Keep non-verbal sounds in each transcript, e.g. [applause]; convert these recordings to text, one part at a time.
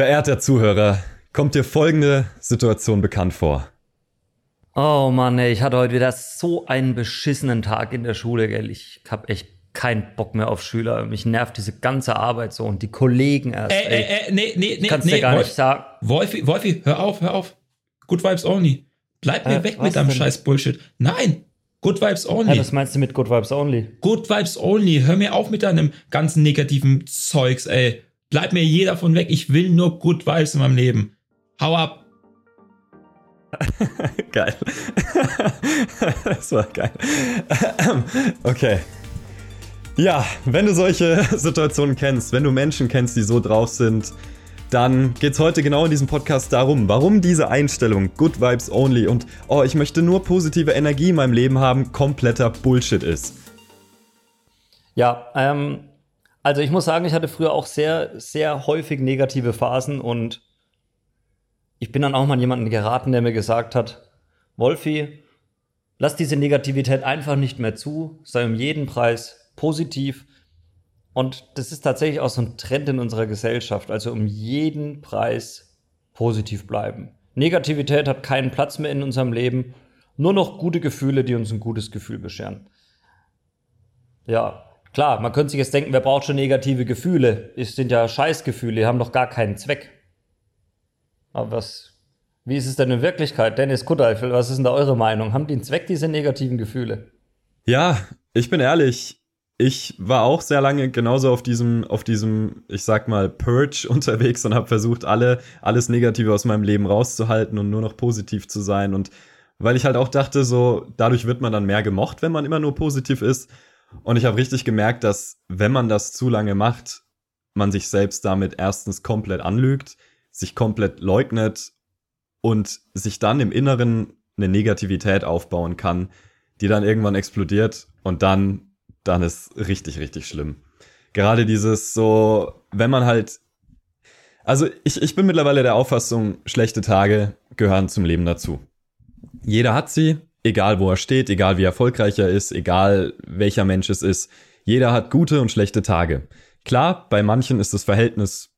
Verehrter Zuhörer, kommt dir folgende Situation bekannt vor? Oh Mann, ey, ich hatte heute wieder so einen beschissenen Tag in der Schule, gell. Ich hab echt keinen Bock mehr auf Schüler. Mich nervt diese ganze Arbeit so und die Kollegen erst. Ey, ey, ey, nee, nee, nee, Kannst nee, dir gar Wolf, nicht sagen. Wolfi, Wolfi, hör auf, hör auf. Good Vibes only. Bleib mir Äh, weg mit deinem scheiß Bullshit. Nein, Good Vibes Ja, only. was meinst du mit Good Vibes Only? Good Vibes only. Hör mir auf mit deinem ganzen negativen Zeugs, ey. Bleib mir jeder von weg. Ich will nur Good Vibes in meinem Leben. Hau ab. [laughs] Geil. [laughs] das war geil. [clears throat] okay. Ja, wenn du solche [laughs] Situationen kennst, wenn du Menschen kennst, die so drauf sind, dann geht's heute genau in diesem Podcast darum, warum diese Einstellung Good Vibes Only und oh, ich möchte nur positive Energie in meinem Leben haben, kompletter Bullshit ist. Ja, ähm, also ich muss sagen, ich hatte früher auch sehr, sehr häufig negative Phasen und ich bin dann auch mal an jemanden geraten, der mir gesagt hat, Wolfi, lass diese Negativität einfach nicht mehr zu, sei um jeden Preis positiv. Und das ist tatsächlich auch so ein Trend in unserer Gesellschaft, also um jeden Preis positiv bleiben. Negativität hat keinen Platz mehr in unserem Leben, nur noch gute Gefühle, die uns ein gutes Gefühl bescheren. Ja, klar, man könnte sich jetzt denken, wer braucht schon negative Gefühle? Es sind ja Scheißgefühle, die haben doch gar keinen Zweck. Aber was, wie ist es denn in Wirklichkeit? Dennis Kutteifel, was ist denn da eure Meinung? Haben die einen Zweck, diese negativen Gefühle? Ja, ich bin ehrlich, ich war auch sehr lange genauso auf diesem, auf diesem, ich sag mal, Purge unterwegs und habe versucht, alle, alles Negative aus meinem Leben rauszuhalten und nur noch positiv zu sein. Und weil ich halt auch dachte, so, dadurch wird man dann mehr gemocht, wenn man immer nur positiv ist. Und ich habe richtig gemerkt, dass wenn man das zu lange macht, man sich selbst damit erstens komplett anlügt, sich komplett leugnet und sich dann im Inneren eine Negativität aufbauen kann, die dann irgendwann explodiert und dann, dann ist richtig, richtig schlimm. Gerade dieses so, wenn man halt, also ich, ich bin mittlerweile der Auffassung, schlechte Tage gehören zum Leben dazu. Jeder hat sie, egal wo er steht, egal wie erfolgreich er ist, egal welcher Mensch es ist. Jeder hat gute und schlechte Tage. Klar, bei manchen ist das Verhältnis,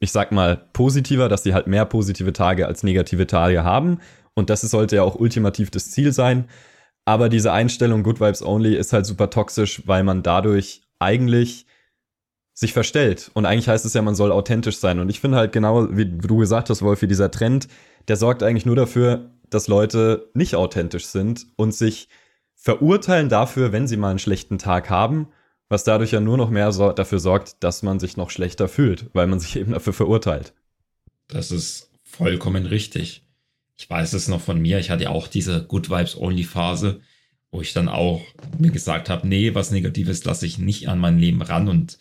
ich sag mal, positiver, dass sie halt mehr positive Tage als negative Tage haben. Und das sollte ja auch ultimativ das Ziel sein. Aber diese Einstellung Good Vibes Only ist halt super toxisch, weil man dadurch eigentlich sich verstellt. Und eigentlich heißt es ja, man soll authentisch sein. Und ich finde halt genau, wie du gesagt hast, Wolfi, dieser Trend, der sorgt eigentlich nur dafür, dass Leute nicht authentisch sind und sich verurteilen dafür, wenn sie mal einen schlechten Tag haben, was dadurch ja nur noch mehr so dafür sorgt, dass man sich noch schlechter fühlt, weil man sich [laughs] eben dafür verurteilt. Das ist vollkommen richtig. Ich weiß es noch von mir. Ich hatte auch diese Good Vibes Only Phase, wo ich dann auch mir gesagt habe, nee, was Negatives lasse ich nicht an mein Leben ran. Und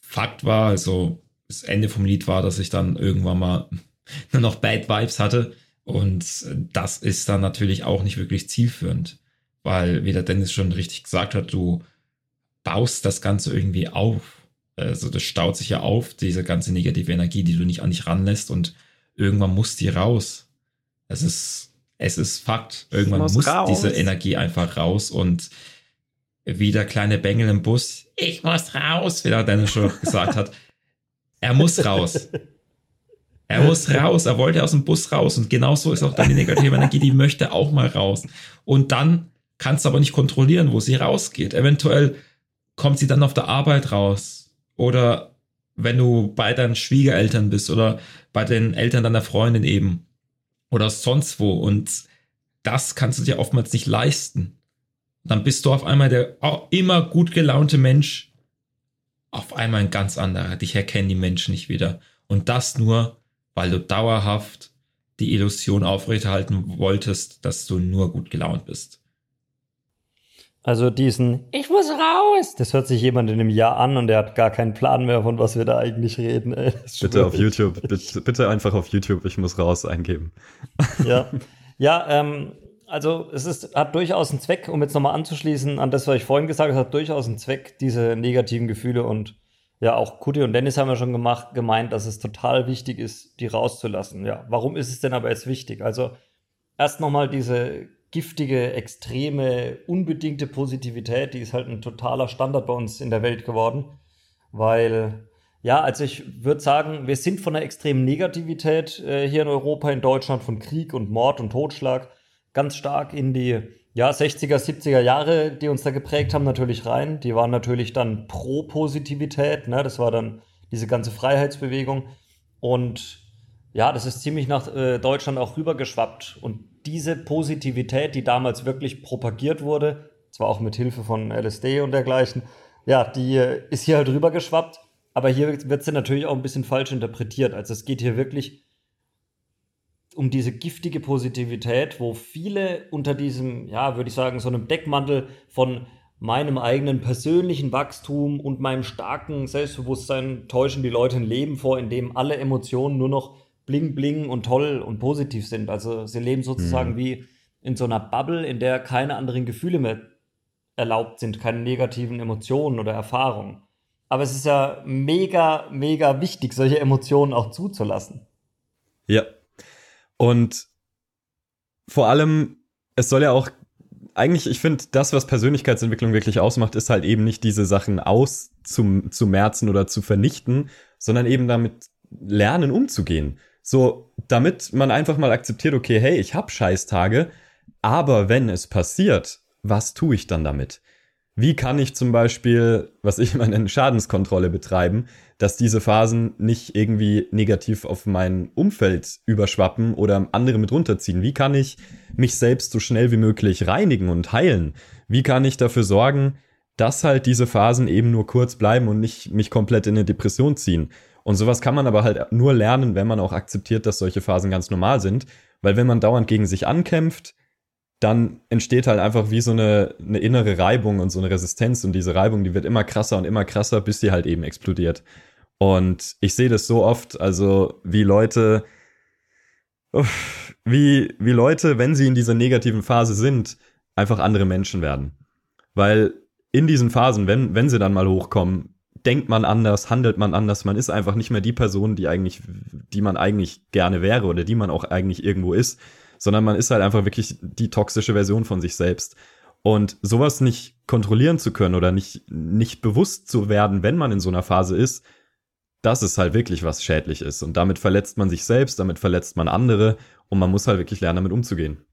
Fakt war, also das Ende vom Lied war, dass ich dann irgendwann mal [laughs] nur noch Bad Vibes hatte. Und das ist dann natürlich auch nicht wirklich zielführend, weil, wie der Dennis schon richtig gesagt hat, du baust das Ganze irgendwie auf. Also das staut sich ja auf, diese ganze negative Energie, die du nicht an dich ranlässt und irgendwann muss die raus. Es ist, es ist Fakt. Irgendwann muss muss, diese Energie einfach raus und wie der kleine Bengel im Bus, ich muss raus, wie der Dennis schon gesagt hat. Er muss raus. [laughs] Er muss raus, er wollte aus dem Bus raus und genauso ist auch dann die negative Energie, die möchte auch mal raus. Und dann kannst du aber nicht kontrollieren, wo sie rausgeht. Eventuell kommt sie dann auf der Arbeit raus oder wenn du bei deinen Schwiegereltern bist oder bei den Eltern deiner Freundin eben oder sonst wo und das kannst du dir oftmals nicht leisten. Dann bist du auf einmal der immer gut gelaunte Mensch, auf einmal ein ganz anderer. Dich erkennen die Menschen nicht wieder. Und das nur, weil du dauerhaft die Illusion aufrechterhalten wolltest, dass du nur gut gelaunt bist. Also diesen Ich muss raus! Das hört sich jemand in einem Jahr an und der hat gar keinen Plan mehr, von was wir da eigentlich reden. Ey. Bitte auf. YouTube, bitte, bitte einfach auf YouTube, ich muss raus eingeben. Ja, [laughs] ja ähm, also es ist, hat durchaus einen Zweck, um jetzt nochmal anzuschließen an das, was ich vorhin gesagt habe, es hat durchaus einen Zweck, diese negativen Gefühle und ja, auch Kuti und Dennis haben ja schon gemacht, gemeint, dass es total wichtig ist, die rauszulassen. Ja, warum ist es denn aber jetzt wichtig? Also erst nochmal diese giftige, extreme, unbedingte Positivität, die ist halt ein totaler Standard bei uns in der Welt geworden, weil Ja, also ich würde sagen, wir sind von einer extremen Negativität äh, hier in Europa, in Deutschland, von Krieg und Mord und Totschlag ganz stark in die ja, 60er, 70er Jahre, die uns da geprägt haben, natürlich rein. Die waren natürlich dann pro Positivität, ne? das war dann diese ganze Freiheitsbewegung. Und ja, das ist ziemlich nach äh, Deutschland auch rübergeschwappt. Und diese Positivität, die damals wirklich propagiert wurde, zwar auch mit Hilfe von LSD und dergleichen, ja, die äh, ist hier halt rübergeschwappt. Aber hier wird sie natürlich auch ein bisschen falsch interpretiert. Also es geht hier wirklich um diese giftige Positivität, wo viele unter diesem, ja, würde ich sagen, so einem Deckmantel von meinem eigenen persönlichen Wachstum und meinem starken Selbstbewusstsein täuschen die Leute ein Leben vor, in dem alle Emotionen nur noch bling bling und toll und positiv sind. Also sie leben sozusagen mhm. wie in so einer Bubble, in der keine anderen Gefühle mehr erlaubt sind, keine negativen Emotionen oder Erfahrungen. Aber es ist ja mega, mega wichtig, solche Emotionen auch zuzulassen. Ja. Und vor allem, es soll ja auch eigentlich, ich finde, das, was Persönlichkeitsentwicklung wirklich ausmacht, ist halt eben nicht diese Sachen auszumerzen oder zu vernichten, sondern eben damit lernen umzugehen. So, damit man einfach mal akzeptiert, okay, hey, ich hab Scheißtage, aber wenn es passiert, was tue ich dann damit? Wie kann ich zum Beispiel, was ich [laughs] immer nenne, Schadenskontrolle betreiben, dass diese Phasen nicht irgendwie negativ auf mein Umfeld überschwappen oder andere mit runterziehen? Wie kann ich mich selbst so schnell wie möglich reinigen und heilen? Wie kann ich dafür sorgen, dass halt diese Phasen eben nur kurz bleiben und nicht mich komplett in eine Depression ziehen? Und sowas kann man aber halt nur lernen, wenn man auch akzeptiert, dass solche Phasen ganz normal sind. Weil wenn man dauernd gegen sich ankämpft, dann entsteht halt einfach wie so eine, eine innere Reibung und so eine Resistenz und diese Reibung, die wird immer krasser und immer krasser, bis sie halt eben explodiert. Und ich sehe das so oft, also wie Leute, wie, wie Leute, wenn sie in dieser negativen Phase sind, einfach andere Menschen werden. Weil in diesen Phasen, wenn, wenn sie dann mal hochkommen, denkt man anders, handelt man anders, man ist einfach nicht mehr die Person, die eigentlich, die man eigentlich gerne wäre oder die man auch eigentlich irgendwo ist sondern man ist halt einfach wirklich die toxische Version von sich selbst. Und sowas nicht kontrollieren zu können oder nicht, nicht bewusst zu werden, wenn man in so einer Phase ist, das ist halt wirklich was schädlich ist. Und damit verletzt man sich selbst, damit verletzt man andere und man muss halt wirklich lernen, damit umzugehen.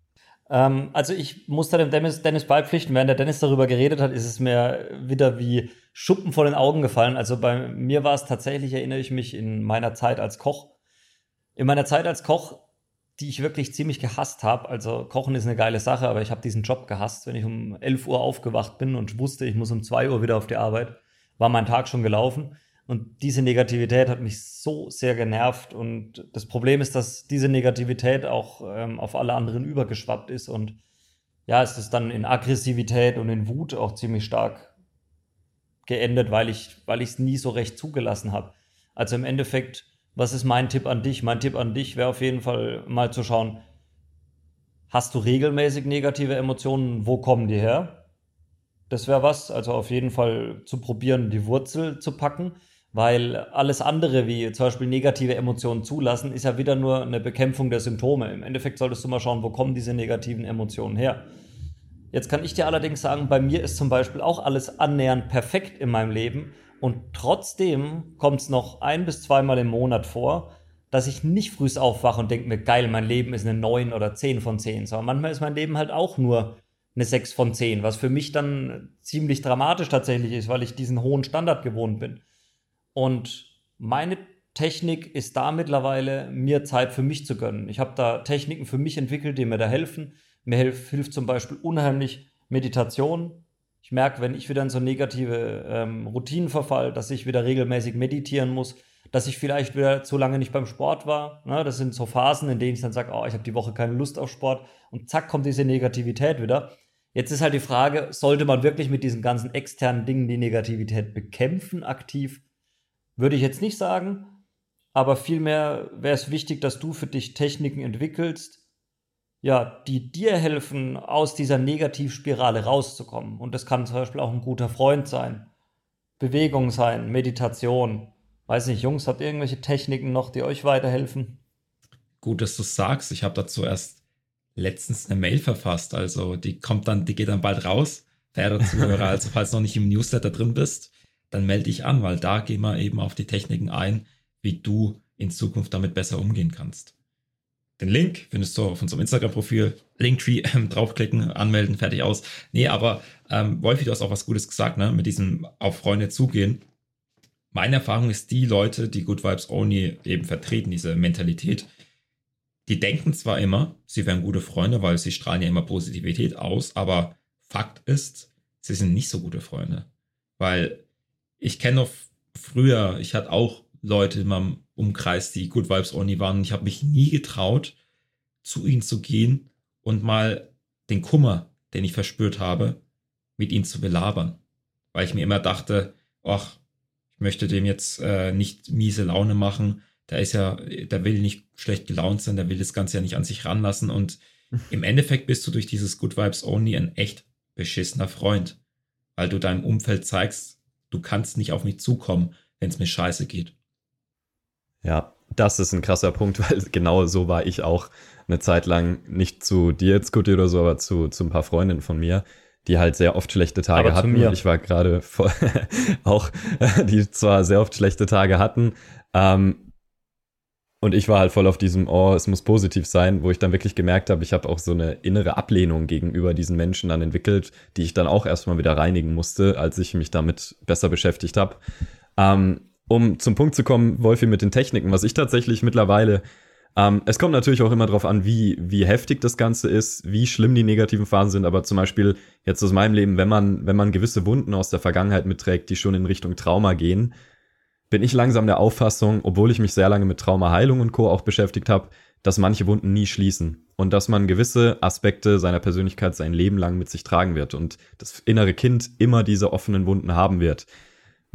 Ähm, also ich muss da dem Dennis, Dennis beipflichten, während der Dennis darüber geredet hat, ist es mir wieder wie Schuppen vor den Augen gefallen. Also bei mir war es tatsächlich, erinnere ich mich, in meiner Zeit als Koch. In meiner Zeit als Koch die ich wirklich ziemlich gehasst habe. Also Kochen ist eine geile Sache, aber ich habe diesen Job gehasst. Wenn ich um 11 Uhr aufgewacht bin und wusste, ich muss um 2 Uhr wieder auf die Arbeit, war mein Tag schon gelaufen. Und diese Negativität hat mich so sehr genervt. Und das Problem ist, dass diese Negativität auch ähm, auf alle anderen übergeschwappt ist. Und ja, es ist dann in Aggressivität und in Wut auch ziemlich stark geendet, weil ich es nie so recht zugelassen habe. Also im Endeffekt was ist mein Tipp an dich? Mein Tipp an dich wäre auf jeden Fall mal zu schauen, hast du regelmäßig negative Emotionen? Wo kommen die her? Das wäre was. Also auf jeden Fall zu probieren, die Wurzel zu packen, weil alles andere, wie zum Beispiel negative Emotionen zulassen, ist ja wieder nur eine Bekämpfung der Symptome. Im Endeffekt solltest du mal schauen, wo kommen diese negativen Emotionen her. Jetzt kann ich dir allerdings sagen, bei mir ist zum Beispiel auch alles annähernd perfekt in meinem Leben und trotzdem kommt es noch ein bis zweimal im Monat vor, dass ich nicht früh aufwache und denke mir, geil, mein Leben ist eine 9 oder 10 von 10, sondern manchmal ist mein Leben halt auch nur eine 6 von 10, was für mich dann ziemlich dramatisch tatsächlich ist, weil ich diesen hohen Standard gewohnt bin. Und meine Technik ist da mittlerweile, mir Zeit für mich zu gönnen. Ich habe da Techniken für mich entwickelt, die mir da helfen. Mir hilft zum Beispiel unheimlich Meditation, ich merke, wenn ich wieder in so negative ähm, Routinen verfall, dass ich wieder regelmäßig meditieren muss, dass ich vielleicht wieder zu lange nicht beim Sport war. Ne? Das sind so Phasen, in denen ich dann sage, oh, ich habe die Woche keine Lust auf Sport und zack kommt diese Negativität wieder. Jetzt ist halt die Frage, sollte man wirklich mit diesen ganzen externen Dingen die Negativität bekämpfen aktiv? Würde ich jetzt nicht sagen, aber vielmehr wäre es wichtig, dass du für dich Techniken entwickelst, ja, die dir helfen, aus dieser Negativspirale rauszukommen. Und das kann zum Beispiel auch ein guter Freund sein, Bewegung sein, Meditation. Weiß nicht, Jungs, habt ihr irgendwelche Techniken noch, die euch weiterhelfen? Gut, dass du sagst. Ich habe dazu erst letztens eine Mail verfasst. Also die kommt dann, die geht dann bald raus. Verehrter Zuhörer, also falls du noch nicht im Newsletter drin bist, dann melde dich an, weil da gehen wir eben auf die Techniken ein, wie du in Zukunft damit besser umgehen kannst. Den Link findest du auf unserem Instagram-Profil. Linktree [laughs] äh, draufklicken, anmelden, fertig aus. Nee, aber ähm, Wolfi, du hast auch was Gutes gesagt, ne? Mit diesem auf Freunde zugehen. Meine Erfahrung ist, die Leute, die Good Vibes Only eben vertreten, diese Mentalität, die denken zwar immer, sie wären gute Freunde, weil sie strahlen ja immer Positivität aus, aber Fakt ist, sie sind nicht so gute Freunde. Weil ich kenne noch früher, ich hatte auch Leute in meinem Umkreis, die Good Vibes Only waren. Und ich habe mich nie getraut, zu ihnen zu gehen und mal den Kummer, den ich verspürt habe, mit ihnen zu belabern. Weil ich mir immer dachte, ach, ich möchte dem jetzt äh, nicht miese Laune machen. Der ist ja, der will nicht schlecht gelaunt sein, der will das Ganze ja nicht an sich ranlassen. Und [laughs] im Endeffekt bist du durch dieses Good Vibes Only ein echt beschissener Freund. Weil du deinem Umfeld zeigst, du kannst nicht auf mich zukommen, wenn es mir scheiße geht. Ja, das ist ein krasser Punkt, [laughs] weil genau so war ich auch eine Zeit lang nicht zu dir jetzt, Scotty oder so, aber zu, zu ein paar Freundinnen von mir, die halt sehr oft schlechte Tage aber hatten. Ich war gerade [laughs] auch, [laughs] die zwar sehr oft schlechte Tage hatten, ähm, und ich war halt voll auf diesem, oh, es muss positiv sein, wo ich dann wirklich gemerkt habe, ich habe auch so eine innere Ablehnung gegenüber diesen Menschen dann entwickelt, die ich dann auch erstmal wieder reinigen musste, als ich mich damit besser beschäftigt habe. Ähm, um zum Punkt zu kommen, Wolfi, mit den Techniken, was ich tatsächlich mittlerweile ähm, es kommt natürlich auch immer darauf an, wie, wie heftig das Ganze ist, wie schlimm die negativen Phasen sind, aber zum Beispiel jetzt aus meinem Leben, wenn man, wenn man gewisse Wunden aus der Vergangenheit mitträgt, die schon in Richtung Trauma gehen, bin ich langsam der Auffassung, obwohl ich mich sehr lange mit Traumaheilung und Co. auch beschäftigt habe, dass manche Wunden nie schließen und dass man gewisse Aspekte seiner Persönlichkeit sein Leben lang mit sich tragen wird und das innere Kind immer diese offenen Wunden haben wird.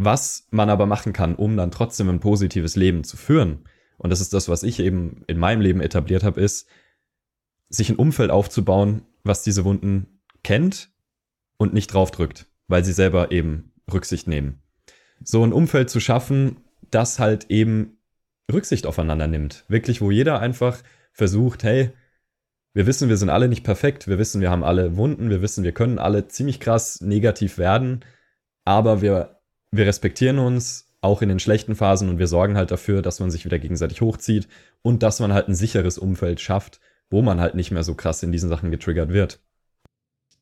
Was man aber machen kann, um dann trotzdem ein positives Leben zu führen, und das ist das, was ich eben in meinem Leben etabliert habe, ist, sich ein Umfeld aufzubauen, was diese Wunden kennt und nicht draufdrückt, weil sie selber eben Rücksicht nehmen. So ein Umfeld zu schaffen, das halt eben Rücksicht aufeinander nimmt. Wirklich, wo jeder einfach versucht, hey, wir wissen, wir sind alle nicht perfekt, wir wissen, wir haben alle Wunden, wir wissen, wir können alle ziemlich krass negativ werden, aber wir wir respektieren uns auch in den schlechten Phasen und wir sorgen halt dafür, dass man sich wieder gegenseitig hochzieht und dass man halt ein sicheres Umfeld schafft, wo man halt nicht mehr so krass in diesen Sachen getriggert wird.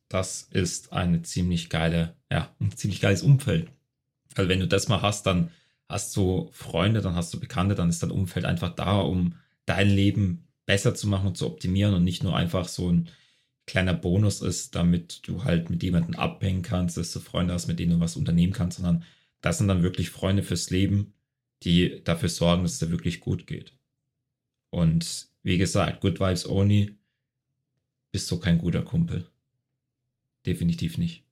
Das ist eine ziemlich geile, ja, ein ziemlich geiles Umfeld. Also wenn du das mal hast, dann hast du Freunde, dann hast du Bekannte, dann ist dein Umfeld einfach da, um dein Leben besser zu machen und zu optimieren und nicht nur einfach so ein kleiner Bonus ist, damit du halt mit jemandem abhängen kannst, dass du Freunde hast, mit denen du was unternehmen kannst, sondern das sind dann wirklich Freunde fürs Leben, die dafür sorgen, dass es dir wirklich gut geht. Und wie gesagt, Good Vibes Only bist du kein guter Kumpel. Definitiv nicht.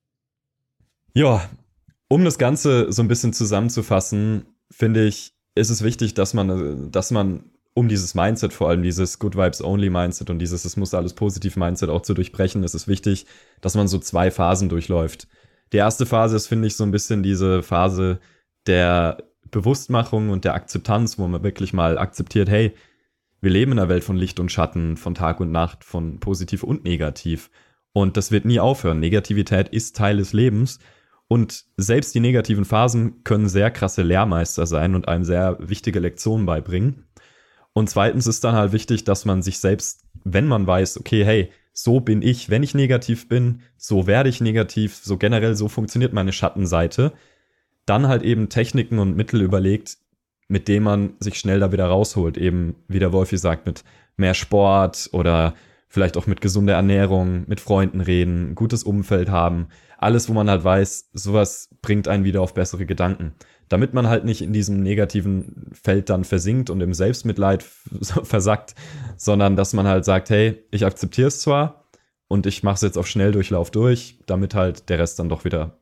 Ja, um das Ganze so ein bisschen zusammenzufassen, finde ich, ist es wichtig, dass man, dass man, um dieses Mindset, vor allem dieses Good Vibes Only Mindset und dieses Es muss alles positiv Mindset auch zu durchbrechen, ist es wichtig, dass man so zwei Phasen durchläuft. Die erste Phase ist, finde ich, so ein bisschen diese Phase der Bewusstmachung und der Akzeptanz, wo man wirklich mal akzeptiert, hey, wir leben in einer Welt von Licht und Schatten, von Tag und Nacht, von positiv und negativ. Und das wird nie aufhören. Negativität ist Teil des Lebens. Und selbst die negativen Phasen können sehr krasse Lehrmeister sein und einem sehr wichtige Lektionen beibringen. Und zweitens ist dann halt wichtig, dass man sich selbst, wenn man weiß, okay, hey, so bin ich, wenn ich negativ bin, so werde ich negativ, so generell so funktioniert meine Schattenseite, dann halt eben Techniken und Mittel überlegt, mit denen man sich schnell da wieder rausholt. Eben, wie der Wolfi sagt, mit mehr Sport oder vielleicht auch mit gesunder Ernährung, mit Freunden reden, gutes Umfeld haben. Alles, wo man halt weiß, sowas bringt einen wieder auf bessere Gedanken damit man halt nicht in diesem negativen Feld dann versinkt und im Selbstmitleid [laughs] versackt, sondern dass man halt sagt, hey, ich akzeptiere es zwar und ich mache es jetzt auf Schnelldurchlauf durch, damit halt der Rest dann doch wieder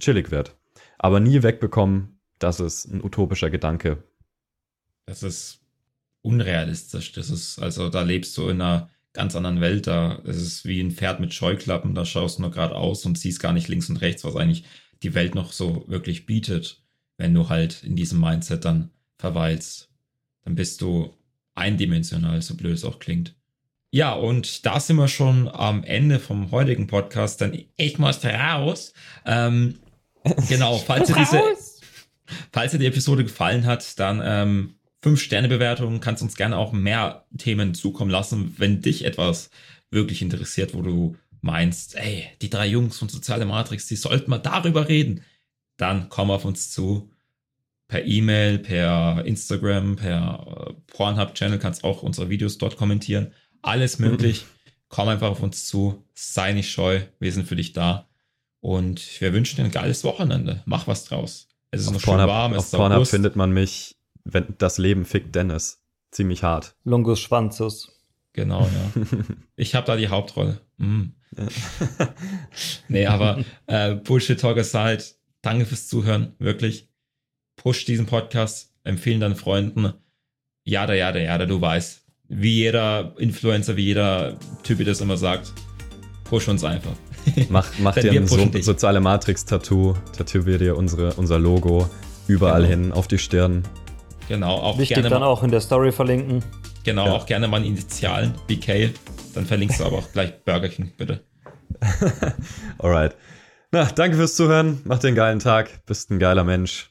chillig wird. Aber nie wegbekommen, das ist ein utopischer Gedanke. Das ist unrealistisch. Das ist, also da lebst du in einer ganz anderen Welt. Da es ist wie ein Pferd mit Scheuklappen, da schaust du nur geradeaus und siehst gar nicht links und rechts, was eigentlich die Welt noch so wirklich bietet wenn du halt in diesem Mindset dann verweilst. Dann bist du eindimensional, so blöd es auch klingt. Ja, und da sind wir schon am Ende vom heutigen Podcast. Dann ich muss raus. Ähm, Genau, falls dir diese, falls dir die Episode gefallen hat, dann ähm, 5-Sterne-Bewertungen, kannst uns gerne auch mehr Themen zukommen lassen, wenn dich etwas wirklich interessiert, wo du meinst, ey, die drei Jungs von Soziale Matrix, die sollten mal darüber reden, dann komm auf uns zu. Per E-Mail, per Instagram, per äh, Pornhub-Channel kannst auch unsere Videos dort kommentieren. Alles möglich. Komm einfach auf uns zu. Sei nicht scheu. Wir sind für dich da. Und wir wünschen dir ein geiles Wochenende. Mach was draus. Es ist Auf noch schön Pornhub, warm. Es auf ist Pornhub August. findet man mich, wenn das Leben fickt Dennis. Ziemlich hart. Lungus Schwanzus. Genau, ja. [laughs] Ich habe da die Hauptrolle. Mm. [laughs] nee, aber äh, Bullshit Talk aside, danke fürs Zuhören, wirklich. Push diesen Podcast, empfehlen deinen Freunden. Jada, jada, jada, du weißt. Wie jeder Influencer, wie jeder Typ, wie das immer sagt, push uns einfach. [laughs] Mach, mach dir wir ein so, soziale Matrix-Tattoo. Tätowier dir unsere, unser Logo überall Genau. hin, auf die Stirn. Genau, auch Wichtig gerne dann mal, auch in der Story verlinken. genau, Ja. auch gerne mal Initialen, BK. Dann verlinkst du aber auch gleich Burger King, bitte. [laughs] Alright. Na, danke fürs Zuhören. Macht dir einen geilen Tag. Bist ein geiler Mensch.